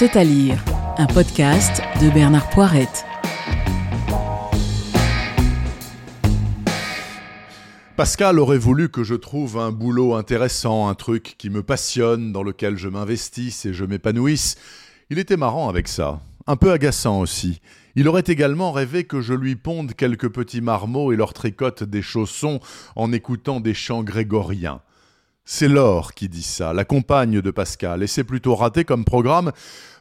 C'est à lire, un podcast de Bernard Poirette. Pascal aurait voulu que je trouve un boulot intéressant, un truc qui me passionne, dans lequel je m'investisse et je m'épanouisse. Il était marrant avec ça, un peu agaçant aussi. Il aurait également rêvé que je lui ponde quelques petits marmots et leur tricote des chaussons en écoutant des chants grégoriens. C'est Laure qui dit ça, la compagne de Pascal, et c'est plutôt raté comme programme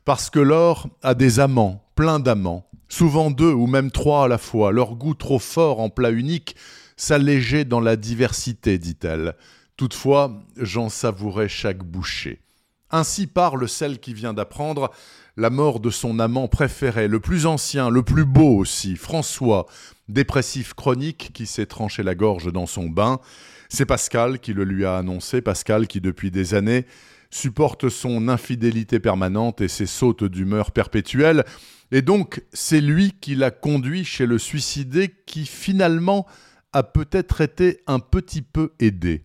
parce que Laure a des amants, plein d'amants, souvent deux ou même trois à la fois, leur goût trop fort en plat unique s'allégeait dans la diversité, dit-elle. Toutefois, j'en savourais chaque bouchée. Ainsi parle celle qui vient d'apprendre la mort de son amant préféré, le plus ancien, le plus beau aussi, François, dépressif chronique qui s'est tranché la gorge dans son bain. C'est Pascal qui le lui a annoncé, Pascal qui depuis des années supporte son infidélité permanente et ses sautes d'humeur perpétuelles, et donc c'est lui qui l'a conduit chez le suicidé qui finalement a peut-être été un petit peu aidé.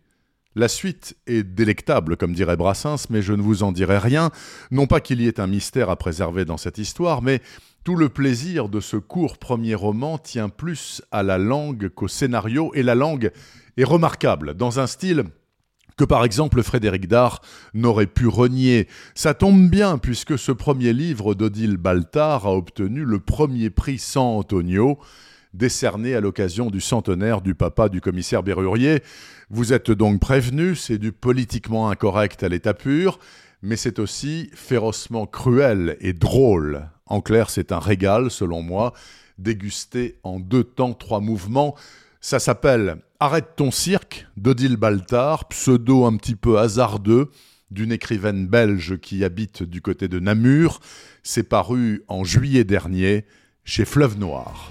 La suite est délectable, comme dirait Brassens, mais je ne vous en dirai rien, non pas qu'il y ait un mystère à préserver dans cette histoire, mais tout le plaisir de ce court premier roman tient plus à la langue qu'au scénario, et la langue est remarquable, dans un style que par exemple Frédéric Dard n'aurait pu renier. Ça tombe bien puisque ce premier livre d'Odile Baltard a obtenu le premier prix San Antonio, décerné à l'occasion du centenaire du papa du commissaire Bérurier. Vous êtes donc prévenu, c'est du politiquement incorrect à l'état pur, mais c'est aussi férocement cruel et drôle. En clair, c'est un régal, selon moi, dégusté en deux temps, trois mouvements. Ça s'appelle Arrête ton cirque d'Odile Baltard, pseudo un petit peu hasardeux d'une écrivaine belge qui habite du côté de Namur. C'est paru en juillet dernier chez Fleuve Noir.